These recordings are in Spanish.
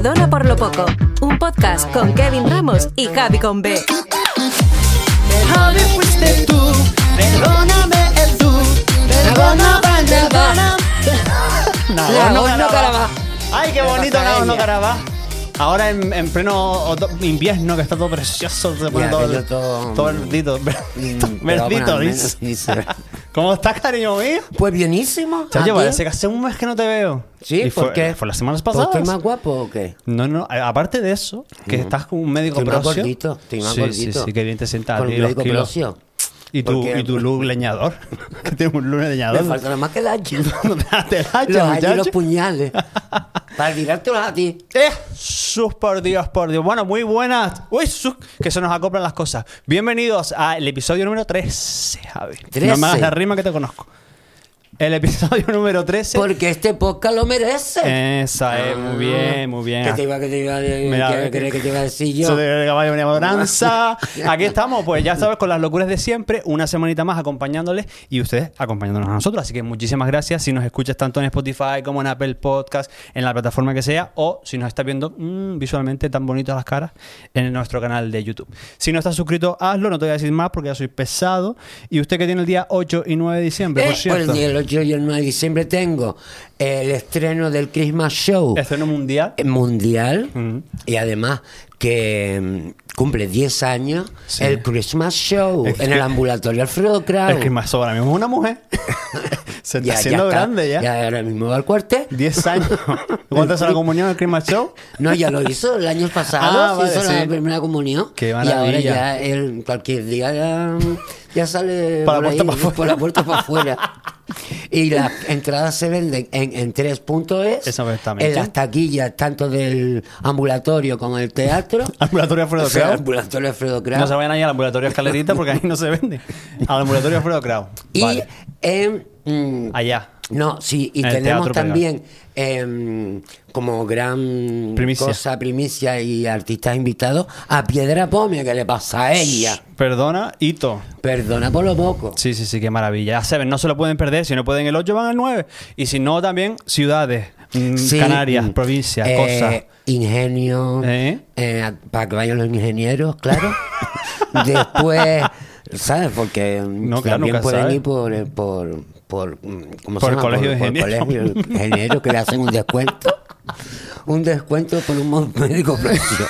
Perdona por lo poco, un podcast con Kevin Ramos y Javi con B. Javi fuiste tú, perdóname el tú, perdona. Nagorno Karabaj. Ay, qué bonito. Nagorno Karabaj. Ahora en, en pleno invierno, que está todo precioso, se pone Ya, todo, todo- todo verdito, verdito, dice. ¿Cómo estás, cariño mío? Pues bienísimo. Chacho, parece que hace un mes que no te veo. Sí, Y ¿por fue, qué? Fue las semanas ¿Pues pasadas. ¿Estoy más guapo o qué? No, no, aparte de eso, que estás con un médico Estoy más prosio. gordito, estoy más sí, gordito. Sí, sí, que bien te sientas Con un médico kilos. Y tu, Porque- y tu look leñador. que tienes un Me leñador. falta nada más que el hacha. La hacha, los hachas y los muchacho. puñales. Para tirártelos a ti. Eh, sus por Dios, por Dios. Bueno, muy buenas. Uy, sus, que se nos acoplan las cosas. Bienvenidos al episodio número 13, Javi. No 13. me hagas la rima que te conozco. El episodio número 13. Porque este podcast lo merece. Esa es, muy bien, muy bien. ¿Qué te iba, qué te iba, Mira, qué crees que te iba a decir yo? De caballo venía bonanza. Aquí estamos, pues ya sabes, con las locuras de siempre, una semanita más acompañándoles y ustedes acompañándonos a nosotros. Así que muchísimas gracias si nos escuchas tanto en Spotify como en Apple Podcast, en la plataforma que sea, o si nos estás viendo mm, visualmente tan bonitas las caras en nuestro canal de YouTube. Si no estás suscrito, hazlo, no te voy a decir más porque ya soy pesado. Y usted que tiene el día 8 y 9 de diciembre, Eh, por cierto, el 8 y el 9 de diciembre tengo el estreno del Christmas Show. Estreno mundial. mundial. Y además que cumple 10 años Sí. el Christmas Show Es en el ambulatorio Alfredo Kraus. Es que más ahora mismo es una mujer. Se está Ya- ya haciendo está. grande ya. Ya ahora mismo va al cuartel. 10 años. ¿Cuánto es la comunión el Christmas Show? No, ya lo hizo el año pasado, Ah, vale, hizo la sí. primera comunión. Qué y ahora ya cualquier día ya, ya sale la por, puerta ahí, pa' afuera. por la puerta para afuera. Y las entradas se venden en, en tres puntos es, Exactamente. en las taquillas tanto del ambulatorio como el teatro. Ambulatorio O sea, El ambulatorio Alfredo Kraus. No se vayan ahí al ambulatorio Escalerita porque ahí no se vende. Al ambulatorio Alfredo Kraus. y Vale. en mm, Allá. No, sí, y tenemos también em, como gran Primicia. cosa, primicia y artistas invitados a Piedra Pomia, que le pasa a ella. Perdona, Hito. Perdona por lo poco. Sí, sí, sí, qué maravilla. Ya saben, no se lo pueden perder. Si no pueden el 8, van al 9. Y si no, también ciudades, Sí, Canarias, mm, provincias, eh, cosas. Ingenio, ¿Eh? eh, para que vayan los ingenieros, claro. Después, ¿sabes? Porque mm, No, claro, también nunca pueden sabes. ir por, por, por, mm, ¿cómo Por se llama? colegio de por, de ingenieros que le hacen un descuento. Un descuento por un médico precio.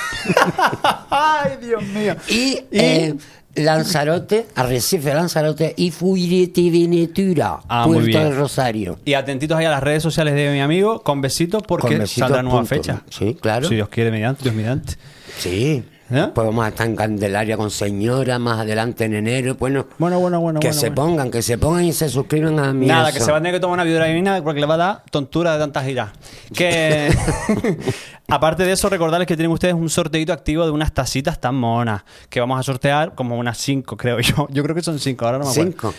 Ay, Dios mío. Y, Y- Lanzarote, Arrecife, Lanzarote y Fuerteventura, Ah, Puerto del Rosario. Y atenditos ahí a las redes sociales de mi amigo, con besitos, porque Con besitos, saldrá nueva punto. fecha. Sí, claro. Si Dios quiere, mediante, Dios mediante. Sí. ¿Eh? Pues vamos a estar en Candelaria con señora más adelante en enero. Bueno, Bueno, bueno, bueno. que bueno, se bueno. pongan, que se pongan y se suscriban a mi Nada, eso. que se va a tener que tomar una vitamina porque le va a dar tontura de tantas giras. Que aparte de eso, recordarles que tienen ustedes un sorteito activo de unas tacitas tan monas que vamos a sortear como unas 5, creo yo. Yo creo que son 5, ahora no me acuerdo. Cinco.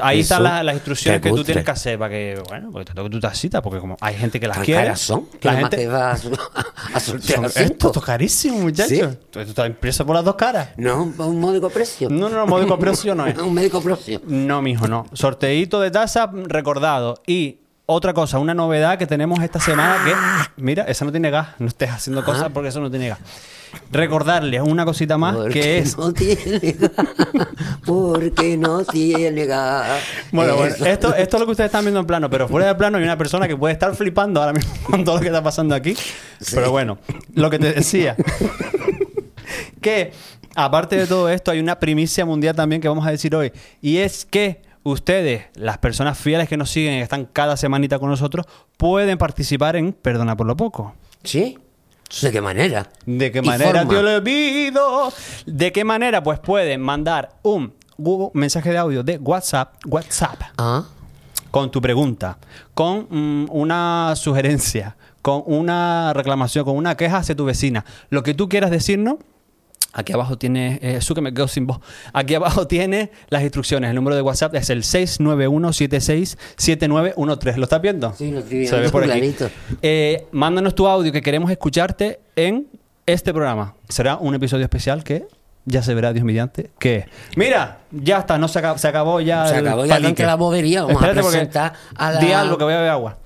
Ahí Eso, están las, las instrucciones que tú tienes que hacer para que, bueno, porque te toque tu tacita, porque como hay gente que las quiere. caras son. La gente, te va a, a cinco. esto es carísimo, muchacho. Sí. Esto está impreso por las dos caras. No, un módico precio. No, no, no, módico precio no es. un médico precio. No, mijo, no. Sorteíto de taza recordado. Y otra cosa, una novedad que tenemos esta semana que, mira, esa no tiene gas. No estés haciendo cosas porque eso no tiene gas. Recordarles una cosita más Porque que es. no tiene gas. Porque no tiene gas. Bueno, bueno, Eso. esto, esto es lo que ustedes están viendo en plano, pero fuera de plano hay una persona que puede estar flipando ahora mismo con todo lo que está pasando aquí. Pero bueno, lo que te decía, que aparte de todo esto hay una primicia mundial también que vamos a decir hoy, y es que ustedes, las personas fieles que nos siguen y que están cada semanita con nosotros, pueden participar en Perdona por lo poco. ¿Sí? ¿De qué manera? ¿De qué manera te olvido? ¿De qué manera? Pues pueden mandar un mensaje de audio de WhatsApp, WhatsApp Ah, con tu pregunta, con mm, una sugerencia, con una reclamación, con una queja hacia tu vecina, lo que tú quieras decirnos. Aquí abajo tiene, eh, su que me quedo sin voz. Aquí abajo tiene las instrucciones. El número de WhatsApp es el 691767913. ¿Lo estás viendo? Sí, lo estoy Se ve viendo por aquí. Eh, mándanos tu audio que queremos escucharte en este programa. Será un episodio especial que ya se verá Dios mediante, que mira, ya está, no se acabó, se acabó ya Se el acabó ya la bobería, vamos a Espérate, presentar a la- Di algo que voy a beber agua.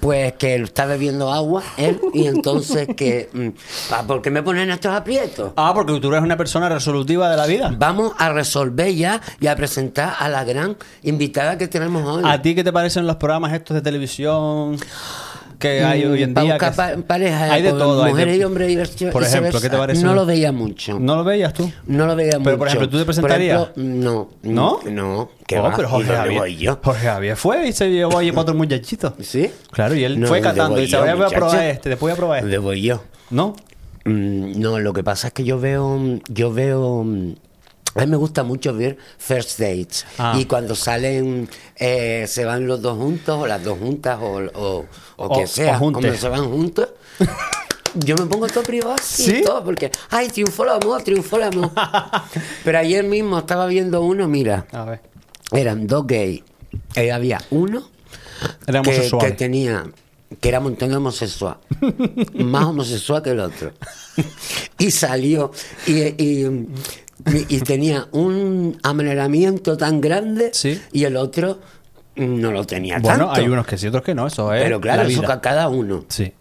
Pues que él está bebiendo agua, él, y entonces que... mm, pa- ¿Por qué me ponen estos aprietos? Ah, porque tú eres una persona resolutiva de la vida. Vamos a resolver ya y a presentar a la gran invitada que tenemos hoy. ¿A ti qué te parecen los programas estos de televisión que hay hoy en día? buscar que- pareja, hay de todo. hay mujeres de- y hombres divertidos. Por ejemplo, ¿qué te parece? No lo veía mucho. ¿No lo veías tú? No lo veía mucho. Pero, por ejemplo, ¿tú te Por presentarías? ejemplo, no. ¿No? No. ¿Qué Oh, va? pero ¿Y Jorge dónde Javier, voy yo? Jorge Javier fue y se llevó ahí cuatro muchachitos. ¿Sí? Claro, y él No, fue ¿dónde catando y dice, yo, voy voy a probar este, después voy a probar ¿Dónde este. voy yo? ¿No? Mm, No, lo que pasa es que yo veo, yo veo, mm, a mí me gusta mucho ver first dates Ah. y cuando salen, eh, se van los dos juntos o las dos juntas o, o, o que sea, o cuando se van juntos. Yo me pongo todo privado ¿Sí? todo, porque, ay, triunfó el amor, triunfó el amor. Pero ayer mismo estaba viendo uno, mira, A ver. eran dos gays. Eh, había uno Era que, tenía que era un montón de homosexual más homosexual que el otro y salió y, y- y tenía un amaneramiento tan grande Sí. y el otro no lo tenía Bueno, tanto hay unos que sí, otros que no, eso es. pero claro la eso vida. ca- cada uno Sí.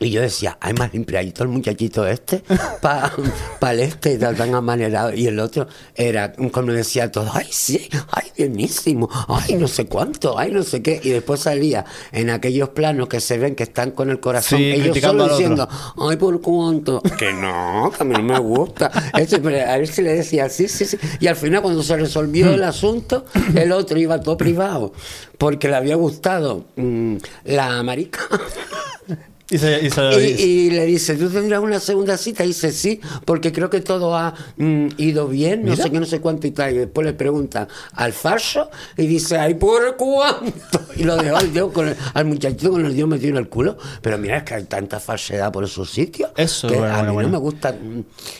Y yo decía, hay más limpiadito el muchachito este, para pa el este, tan, tan amanerado. Y el otro era, como decía todo, ay, sí, ay, bienísimo, ay, no sé cuánto, ay, no sé qué. Y después salía en aquellos planos que se ven que están con el corazón, Sí, ellos solo diciendo, ay, por cuánto. Que no, que a mí no me gusta. Ese, pero a ver si le decía, sí, sí, sí. Y al final, cuando se resolvió el asunto, el otro iba todo privado, porque le había gustado mm, la marica. Y se, y se lo Y, dice. y le dice, ¿tú tendrás una segunda cita? Y dice, sí, porque creo que todo ha mm, ido bien, no Mira. sé qué, no sé cuánto y tal. Y después le preguntan al falso y dice, ay, ¿por cuánto? Y lo dejó al, dedo con el- al muchachito con el dedo metido en el culo. Pero mira, es que hay tanta falsedad por esos sitios. Eso, que bueno, a mí bueno. no me gusta.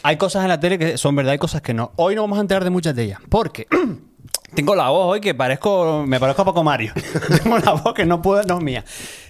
Hay cosas en la tele que son verdad y cosas que no. Hoy no vamos a enterar de muchas de ellas. Porque tengo la voz hoy que parezco, me parezco a Paco Mario. tengo la voz que no puedo, no es mía.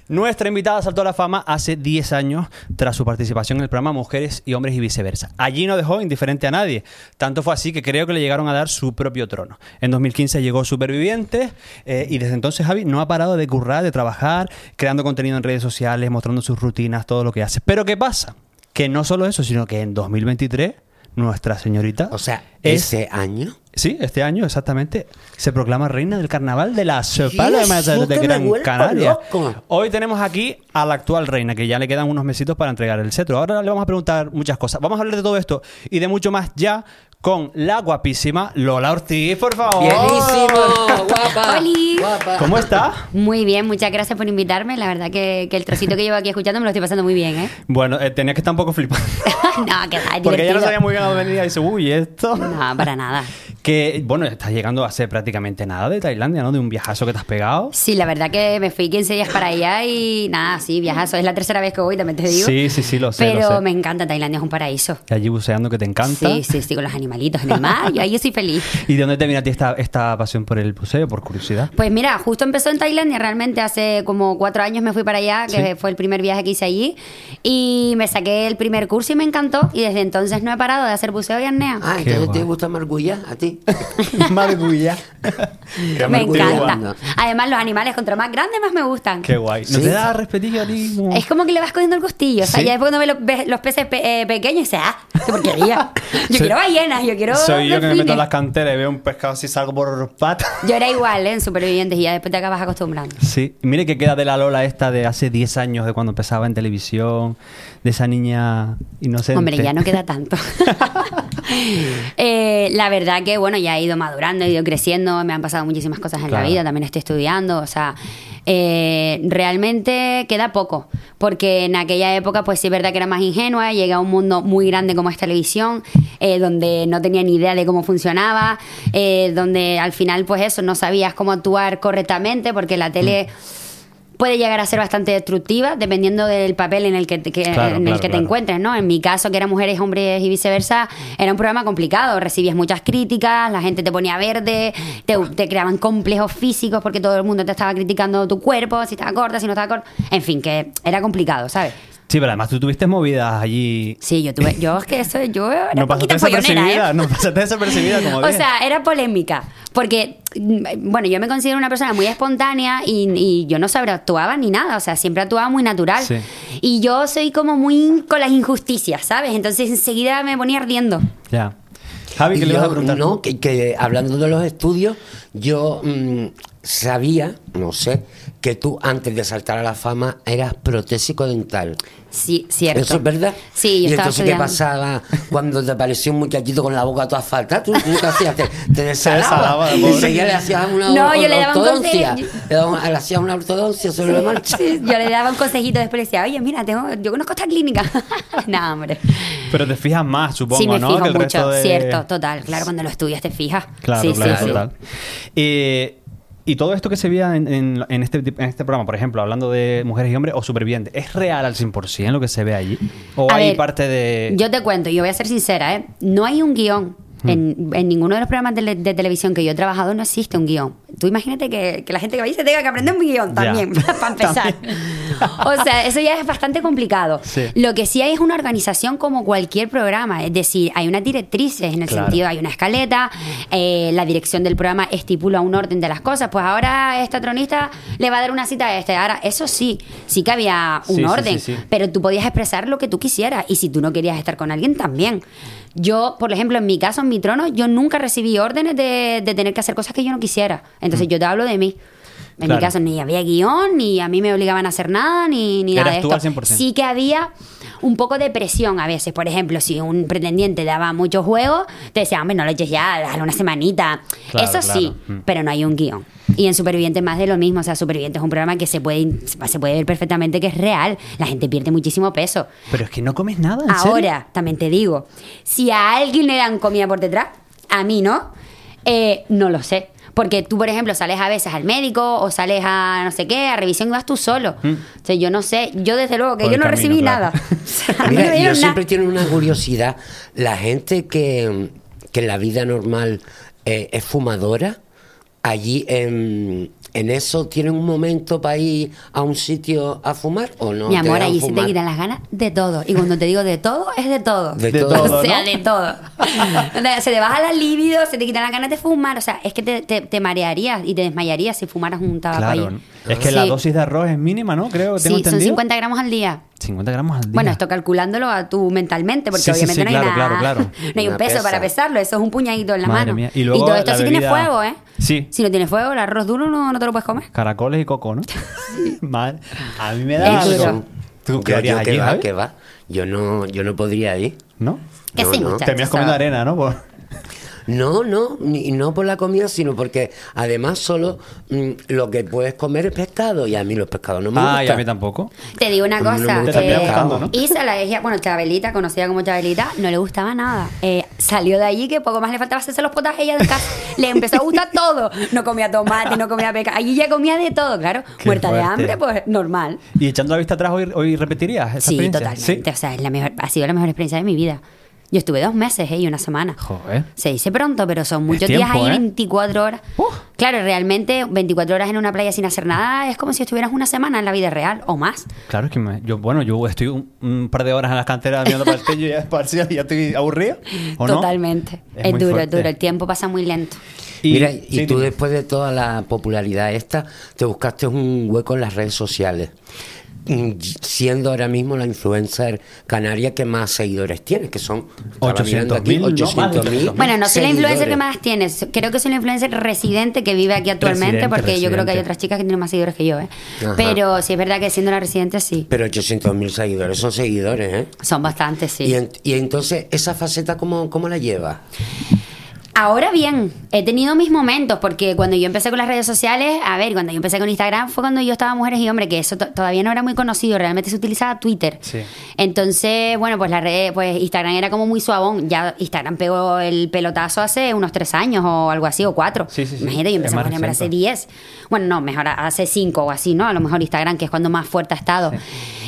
Nuestra invitada saltó a la fama hace 10 años tras su participación en el programa Mujeres y Hombres y Viceversa. Allí no dejó indiferente a nadie. Tanto fue así que creo que le llegaron a dar su propio trono. En 2015 llegó Superviviente eh, y desde entonces Javi no ha parado de currar, de trabajar, creando contenido en redes sociales, mostrando sus rutinas, todo lo que hace. Pero ¿qué pasa? Que no solo eso, sino que en 2023 nuestra señorita O sea, es ese año. Sí, este año exactamente se proclama reina del carnaval de las Palmas de Gran Canaria. loco. Hoy tenemos aquí a la actual reina, que ya le quedan unos mesitos para entregar el cetro. Ahora le vamos a preguntar muchas cosas. Vamos a hablar de todo esto y de mucho más ya con la guapísima Lola Ortiz, por favor. Bienísimo, guapa. Oli. guapa. ¿Cómo está? Muy bien, muchas gracias por invitarme. La verdad que, que el trocito que llevo aquí escuchando me lo estoy pasando muy bien, ¿eh? Bueno, eh, tenía que estar un poco flipando. no, que va, Porque ella no sabía muy bien a dónde venía y dice, uy, esto. No, para nada. Que, bueno, estás llegando hace prácticamente nada de Tailandia, ¿no? De un viajazo que te has pegado. Sí, la verdad que me fui 15 días para allá y nada, sí, viajazo. Es la tercera vez que voy, también te digo. Sí, sí, sí, lo sé, Pero lo sé. me encanta, Tailandia es un paraíso. Y allí buceando que te encanta. Sí, sí, sí, con los animalitos en el mar. Yo ahí estoy feliz. ¿Y de dónde te viene a ti esta, esta pasión por el buceo, por curiosidad? Pues mira, justo empezó en Tailandia, realmente hace como cuatro años me fui para allá, que Sí. fue el primer viaje que hice allí, y me saqué el primer curso y me encantó, y desde entonces no he parado de hacer buceo y apnea. Ah, Qué entonces te gusta Margulla a ti. Margulla. me encanta. Además, los animales, contra más grandes, más me gustan. Qué guay. ¿No Sí. te da respetillo a ti? como- Es como que le vas cogiendo el gustillo. O sea, Sí. ya después cuando ves los, ves los peces pe- eh, pequeños, dices, ah, qué porquería. Yo quiero ballenas, yo quiero. Soy yo que me meto en las canteras y veo un pescado así salgo por patas. Yo era igual, ¿eh? En supervivientes y ya después te acabas acostumbrando. Sí, mire que queda de la Lola esta de hace 10 años, de cuando empezaba en televisión, de esa niña inocente. Hombre, ya no queda tanto. Eh, la verdad que, bueno, ya he ido madurando, he ido creciendo, me han pasado muchísimas cosas en Claro. la vida, también estoy estudiando, o sea, eh, realmente queda poco, porque en aquella época, pues sí es verdad que era más ingenua, llegué a un mundo muy grande como es televisión, eh, donde no tenía ni idea de cómo funcionaba, donde al final, pues eso, no sabías cómo actuar correctamente, porque la tele... Puede llegar a ser bastante destructiva dependiendo del papel en el que te, que- Claro, en el claro, que te claro. encuentres, ¿no? En mi caso, que eran mujeres, hombres y viceversa, era un programa complicado. Recibías muchas críticas, la gente te ponía verde, te, te creaban complejos físicos porque todo el mundo te estaba criticando tu cuerpo, si estaba corta, si no estaba corta. En fin, que era complicado, ¿sabes? Sí, pero además tú tuviste movidas allí. Sí, yo tuve, yo es que eso, yo era No pasaste follonera, desapercibida, ¿eh? no pasaste desapercibida como O sea, era polémica. Porque, mm, bueno, yo me considero una persona muy espontánea y, y yo no sobreactuaba ni nada. O sea, siempre actuaba muy natural. Sí. Y yo soy como muy con las injusticias, ¿sabes? Entonces enseguida me ponía ardiendo. Ya. Javi, Y ¿qué le ibas a preguntar? no, que, que hablando de los estudios, yo mm, sabía, no sé, que tú antes de saltar a la fama eras protésico dental. Sí, cierto. ¿Eso es verdad? Sí, yo ¿Y estaba entonces qué pasaba cuando te apareció un muchachito con la boca toda falta? ¿Tú nunca hacías? Te, te desalaba. Y enseguida le hacías una No, yo le daba un ortodoncia. consejo. Le, daba- le hacías una ortodoncia sobre la marcha. Sí, yo le daba un consejito después le decía, oye, mira, tengo, yo conozco esta clínica. no, hombre. Pero te fijas más, supongo, sí, me ¿no? fijo que el mucho, resto de- cierto, total. Claro, cuando lo estudias te fijas. Claro, sí, claro, sí, sí. total. Eh, y todo esto que se veía en, en- en este, en este programa, por ejemplo, hablando de mujeres y hombres o supervivientes, ¿es real al 100% lo que se ve allí? ¿O A hay ver, parte de...? Yo te cuento, yo voy a ser sincera, ¿eh? No hay un guion. Hmm. En, en ninguno de los programas de, de televisión que yo he trabajado no existe un guion. Tú imagínate que, que la gente que va ahí se tenga que aprender un guion también, para empezar. o sea, eso ya es bastante complicado. Sí. Lo que sí hay es una organización como cualquier programa. Es decir, hay unas directrices en el Claro. sentido, hay una escaleta, eh, la dirección del programa estipula un orden de las cosas. Pues ahora esta tronista le va a dar una cita a este. Ahora, eso sí, sí que había un Sí, orden. sí. Pero tú podías expresar lo que tú quisieras. Y si tú no querías estar con alguien, también. Yo, por ejemplo, en mi caso, en mi trono, yo nunca recibí órdenes de, de tener que hacer cosas que yo no quisiera. Entonces, yo te hablo de mí. En Mm. Claro. mi caso, ni había guion, ni a mí me obligaban a hacer nada, ni, ni nada de tú esto. al 100%. Sí que había un poco de presión a veces. Por ejemplo, si un pretendiente daba mucho juego, te decía, hombre, no lo eches ya, dale una semanita. Claro, Eso sí. Mm. pero no hay un guion. Y en Superviviente más de lo mismo. O sea, Superviviente es un programa que se puede, se puede ver perfectamente que es real. La gente pierde muchísimo peso. Pero es que no comes nada, ¿en serio? Ahora, también te digo, si a alguien le dan comida por detrás, a mí no, eh, no lo sé. Porque tú, por ejemplo, sales a veces al médico o sales a no sé qué, a revisión y vas tú solo. O sea, yo no sé, yo desde luego que Por yo no camino, recibí claro. nada. O sea, Mira, yo siempre tengo una curiosidad. La gente que, que en la vida normal eh, es fumadora, allí en, en eso tienen un momento para ir a un sitio a fumar o no. Mi amor, allí se te quitan las ganas de todo. Y cuando te digo de todo, es de todo. De De todo. todo. o sea, ¿no? de todo. O sea, se te baja la libido, se te quitan las ganas de fumar. O sea, es que te, te, te marearías y te desmayarías si fumaras un tabaco Claro. ahí. ¿no? Es que la dosis de arroz es mínima, ¿no? Creo que tengo Sí, son entendido. 50 gramos al día. 50 gramos al día. Bueno, esto calculándolo a tu mentalmente, porque Sí, obviamente sí, no hay claro, nada. claro, claro. No hay un peso pesa. para pesarlo, eso es un puñadito en la Madre mano. mía. Y luego todo esto sí tiene fuego, ¿eh? Sí. Si no tiene fuego, el arroz duro no, no te lo puedes comer. Caracoles y coco, ¿no? Madre. A mí me da Es duro. algo. ¿Tú qué harías que allí, va, Javi? que va. Yo no, yo no podría ir. ¿No? Que No, sí, no. Terminas comiendo arena, ¿no? Por- No, no, ni, no por la comida, sino porque además solo mm, lo que puedes comer es pescado y a mí los pescados no me Ah, gustan. y a mí tampoco. Te digo una no me cosa. eh, ¿no? Isa, la bueno, Chabelita, conocida como Chabelita, no le gustaba nada. Eh, salió de allí que poco más le faltaba hacerse los potajes ella de casa. Le empezó a gustar todo. No comía tomate, no comía peca. Allí ya comía de todo, claro. Qué Muerta de hambre, pues normal. Y echando la vista atrás, hoy, hoy repetirías esa Sí, experiencia. totalmente. O sea, es la mejor, ha sido la mejor experiencia de mi vida. Yo estuve dos meses ¿eh? y una semana. Joder. Se dice pronto, pero son muchos tiempo, días ahí, ¿eh? 24 horas. Claro, realmente 24 horas en una playa sin hacer nada es como si estuvieras una semana en la vida real o más. Claro, es que me- yo, bueno, yo estoy un, un par de horas en las canteras mirando para el techo y ya, ya estoy aburrido. ¿o no? Totalmente. Es duro, fuerte. es duro. El tiempo pasa muy lento. Y, Mira, y sí, tú dime. después de toda la popularidad esta, te buscaste un hueco en las redes sociales. Mm, Siendo ahora mismo la influencer canaria que más seguidores tiene, que son estaba mirando 800.000, ¿no? Más de 800.000 Bueno, no soy la influencer que más tienes. Creo que soy la influencer residente que vive aquí actualmente, Residente, porque yo creo que hay otras chicas que tienen más seguidores que yo, ¿eh? Ajá. Pero sí es verdad que siendo la residente, sí. Pero 800.000 seguidores son seguidores, ¿eh? Son bastantes, sí. Y, en- y entonces, ¿esa faceta cómo, cómo la llevas? Ahora bien, he tenido mis momentos, porque cuando yo empecé con las redes sociales, a ver, cuando yo empecé con Instagram fue cuando yo estaba Mujeres y Hombres, que eso to- todavía no era muy conocido, realmente se utilizaba Twitter. Sí. Entonces, bueno, pues la red, pues Instagram era como muy suavón. Ya Instagram pegó el pelotazo hace unos tres años o algo así, o cuatro. Sí, sí, sí. Imagínate, yo empecé Instagram hace diez. Bueno, no, mejor hace cinco o así, ¿no? A lo mejor Instagram, que es cuando más fuerte ha estado.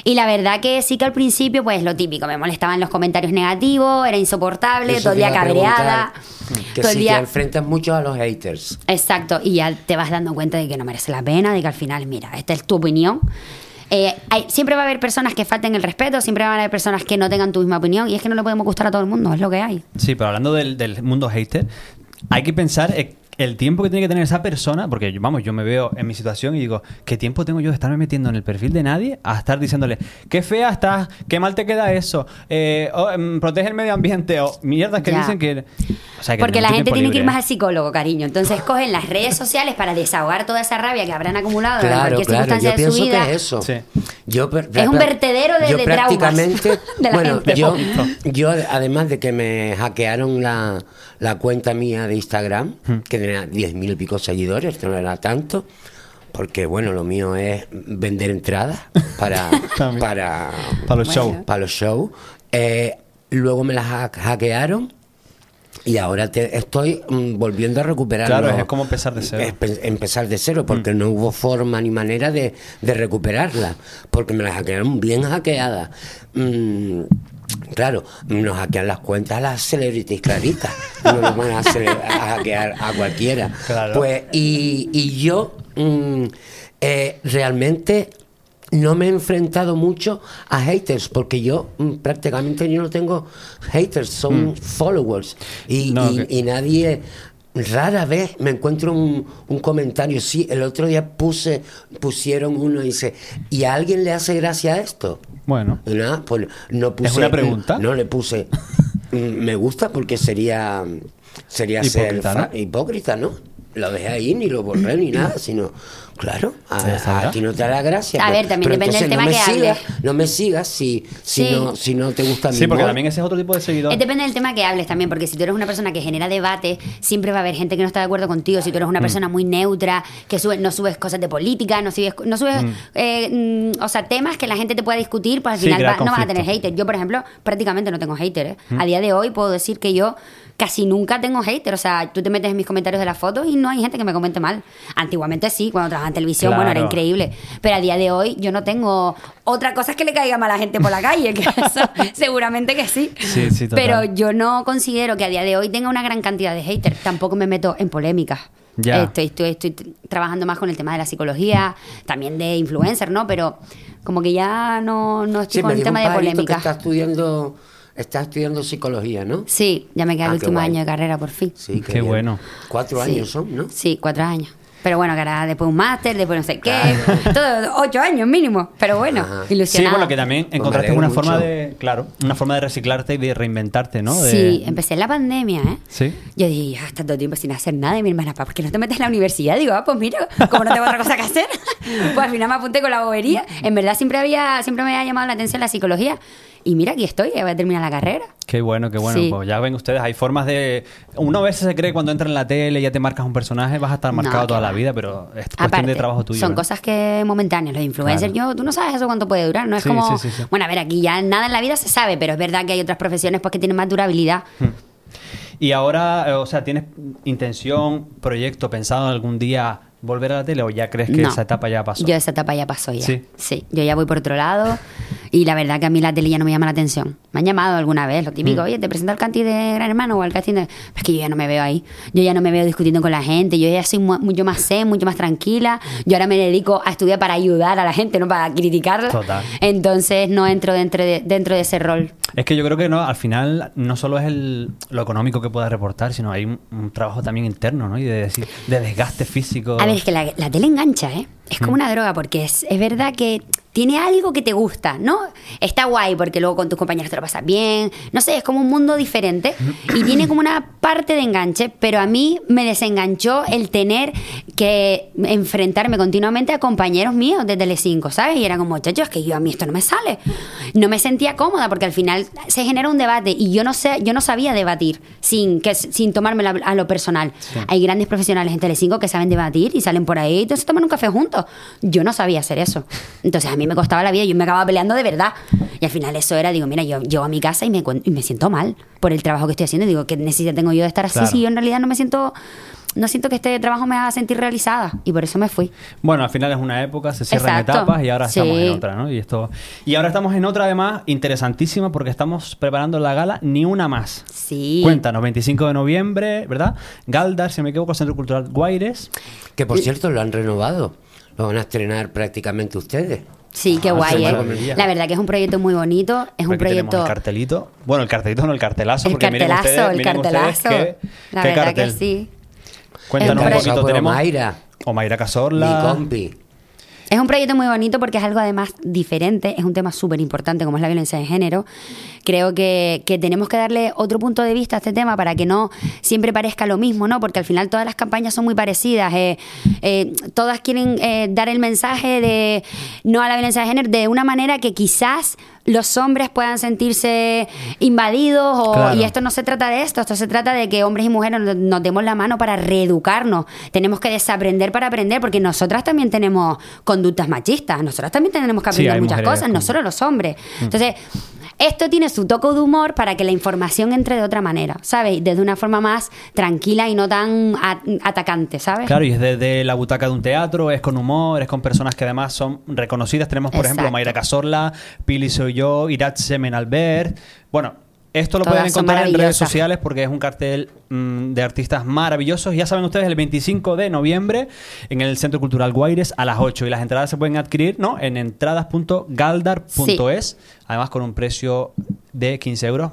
Y la verdad que sí que al principio, pues lo típico, me molestaban los comentarios negativos, era insoportable, Eso todo el día cabreada. preguntar, Que todo el si día... te enfrentas mucho a los haters. Exacto, y ya te vas dando cuenta de que no merece la pena, de que al final, mira, esta es tu opinión. Eh, hay- siempre va a haber personas que falten el respeto, siempre van a haber personas que no tengan tu misma opinión y es que no le podemos gustar a todo el mundo, es lo que hay. Sí, pero hablando del, del mundo hater, hay que pensar eh, el tiempo que tiene que tener esa persona, porque yo- vamos, yo me veo en mi situación y digo, ¿qué tiempo tengo yo de estarme metiendo en el perfil de nadie a estar diciéndole, qué fea estás, qué mal te queda eso, eh, oh, em, protege el medio ambiente, o mierdas que Ya. dicen que... o sea, que Porque la gente tiempo tiene que ir libre, más ¿eh? al psicólogo, cariño. Entonces cogen las redes sociales para desahogar toda esa rabia que habrán acumulado en Claro, cualquier claro, circunstancia yo de su pienso vida. que es eso. Sí. Yo per- Es un vertedero de- yo de traumas prácticamente, de la bueno, gente. yo, yo además de que me hackearon la, la cuenta mía de Instagram, Hmm. que tenía 10.000 y pico seguidores, esto no era tanto, porque bueno, lo mío es vender entradas para, para, Para los shows. para los shows. Eh, luego me las ha- hackearon y ahora te- estoy mm, volviendo a recuperar. Claro, los- es como empezar de cero. Mm. empezar de cero, porque no hubo forma ni manera de, de recuperarla, porque me las hackearon bien hackeadas. Mm, claro, nos hackean las cuentas a las celebrities claritas, no nos van a, a hackear a cualquiera. Claro. Pues, y, y yo mm, eh, realmente no me he enfrentado mucho a haters, porque yo mm, prácticamente yo no tengo haters, son followers. Y, Mm. No, y- que- y nadie, rara vez me encuentro un, un comentario. Sí, el otro día puse, pusieron uno y dice, ¿y a alguien le hace gracia esto? Bueno, Y nada, pues no puse. una pregunta? No le puse. mm, Me gusta porque sería. Sería ser ¿no? hipócrita, ¿no? Lo dejé ahí, ni lo borré, ni nada, sino. Claro, a, a ti no te da gracia. A pero- ver, también depende del tema no me que sigas, No me sigas si, si, Sí. no, si no te gusta mi sí, porque humor. también ese es otro tipo de seguidor. Eh, Depende del tema que hables también, porque si tú eres una persona que genera debate, siempre va a haber gente que no está de acuerdo contigo. Si tú eres Mm. una persona muy neutra, que sube, no subes cosas de política, no subes, no subes eh, mm, o sea, temas que la gente te pueda discutir, pues al Sí, final va- no vas a tener haters. Yo, por ejemplo, prácticamente no tengo haters. ¿eh? A día de hoy puedo decir que yo casi nunca tengo haters. O sea, tú te metes en mis comentarios de las fotos y no hay gente que me comente mal. Antiguamente sí, cuando trabajaba en televisión, bueno, era increíble. Pero a día de hoy yo no tengo otra cosa que le caiga mal a la gente por la calle, que eso seguramente que sí. Sí, sí, total. Pero yo no considero que a día de hoy tenga una gran cantidad de haters. Tampoco me meto en polémicas. Ya. Estoy, estoy, estoy trabajando más con el tema de la psicología, también de influencer, ¿no? Pero como que ya no, no estoy Sí, con el tema un de pajarito que polémica. está estudiando, está estudiando psicología, ¿no? Sí, ya me queda el Ah, último guay. año de carrera por fin. Sí, Qué bueno. Cuatro Sí. años son, ¿no? Sí, cuatro años. Pero bueno, que ahora después un máster, después no sé qué. Claro. Todo ocho años mínimo. Pero bueno, Ajá. Sí, ilusionada. bueno, que también encontraste una forma de, claro, una forma de reciclarte y de reinventarte, ¿no? De- Sí, empecé en la pandemia, ¿eh? Sí. Yo dije, todo el tiempo sin hacer nada. Y mi hermana, "Pa, ¿por qué no te metes en la universidad? Digo, ah, pues mira, como no tengo otra cosa que hacer, pues al final me apunté con la bobería. En verdad siempre había, siempre me había llamado la atención la psicología. Y mira, aquí estoy, ya voy a terminar la carrera. Qué bueno, qué bueno. Sí. Pues ya ven ustedes, hay formas de... Uno a veces se cree cuando entra en la tele y ya te marcas un personaje, vas a estar marcado que toda va. la vida, pero es cuestión Aparte, de trabajo tuyo. Son ¿no? cosas que momentáneas. Los influencers, Claro. yo, tú no sabes eso cuánto puede durar. No es Sí, como. sí. Bueno, a ver, aquí ya nada en la vida se sabe, pero es verdad que hay otras profesiones pues, que tienen más durabilidad. Y ahora, eh, o sea, ¿tienes intención, proyecto pensado en algún día volver a la tele o ya crees que No. esa etapa ya pasó? Yo esa etapa ya pasó ya. Sí. yo ya voy por otro lado y la verdad que a mí la tele ya no me llama la atención. Me han llamado alguna vez, lo Mm. típico, oye, te presento al casting de Gran Hermano o al casting de... Es que yo ya no me veo ahí. Yo ya no me veo discutiendo con la gente, yo ya soy mu- mucho más zen, mucho más tranquila. Yo ahora me dedico a estudiar para ayudar a la gente, no para criticarla. Total. Entonces no entro dentro de, dentro de ese rol. Es que yo creo que no, al final no solo es el, lo económico que puedas reportar, sino hay un, un trabajo también interno, ¿no? Y de, decir, de desgaste físico. A ver, es que la, la tele engancha, ¿eh? Es como una droga, porque es, es verdad que tiene algo que te gusta, ¿no? Está guay porque luego con tus compañeros te lo pasas bien. No sé, es como un mundo diferente. Y tiene como una parte de enganche, pero a mí me desenganchó el tener que enfrentarme continuamente a compañeros míos de Telecinco, ¿sabes? Y era como, muchachos, es que yo a mí esto no me sale. No me sentía cómoda porque al final se genera un debate y yo no sé, yo no sabía debatir sin que sin tomármelo a, lo personal. Hay grandes profesionales en Telecinco que saben debatir y salen por ahí y entonces toman un café juntos. Yo no sabía hacer eso. Entonces a mí me costaba la vida, yo me acababa peleando de verdad. Y al final eso era, digo, mira, yo llego a mi casa y me, y me siento mal por el trabajo que estoy haciendo. Digo, ¿qué necesidad tengo yo de estar así Claro. si yo en realidad no me siento no siento que este trabajo me haga sentir realizada y por eso me fui. Bueno, al final es una época, se cierran Exacto. etapas y ahora Sí. estamos en otra, ¿no? Y esto y ahora estamos en otra además interesantísima porque estamos preparando la gala ni una más. Sí. Cuéntanos, 25 de noviembre, ¿verdad? Galdar, si no me equivoco, Centro Cultural Guaires. Que por cierto lo han renovado. Lo van a estrenar prácticamente ustedes. Sí, qué Ah, guay, qué ¿eh? La verdad que es un proyecto muy bonito, es un proyecto... el cartelito. Bueno, el cartelito no, el cartelazo. El porque miren cartelazo, ustedes- el miren cartelazo. qué- La qué verdad cartel. que sí. Cuéntanos un un poquito. Tenemos Omaira. Omaira Mi Cazorla. compi. Es un proyecto muy bonito porque es algo además diferente, es un tema súper importante como es la violencia de género. Creo que, que tenemos que darle otro punto de vista a este tema para que no siempre parezca lo mismo, ¿no? Porque al final todas las campañas son muy parecidas. eh, eh, todas quieren eh, dar el mensaje de no a la violencia de género de una manera que quizás los hombres puedan sentirse invadidos o, Claro. y esto no se trata de esto, esto se trata de que hombres y mujeres nos, nos demos la mano para reeducarnos. Tenemos que desaprender para aprender porque nosotras también tenemos conductas machistas, nosotras también tenemos que aprender muchas cosas, no solo los hombres. Entonces, esto tiene su toque de humor para que la información entre de otra manera, ¿sabes? Desde una forma más tranquila y no tan atacante, ¿sabes? Claro, y es desde la butaca de un teatro, es con humor, es con personas que además son reconocidas. Tenemos, por ejemplo. Mayra Cazorla, Pili Soy Yo, Iratxe Menalbert. Bueno, esto lo Todas pueden encontrar en redes sociales porque es un cartel mm, de artistas maravillosos. Ya saben ustedes, el 25 de noviembre en el Centro Cultural Guaires a las 8. Y las entradas se pueden adquirir ¿no? en entradas.galdar.es. Además, con un precio de 15 euros.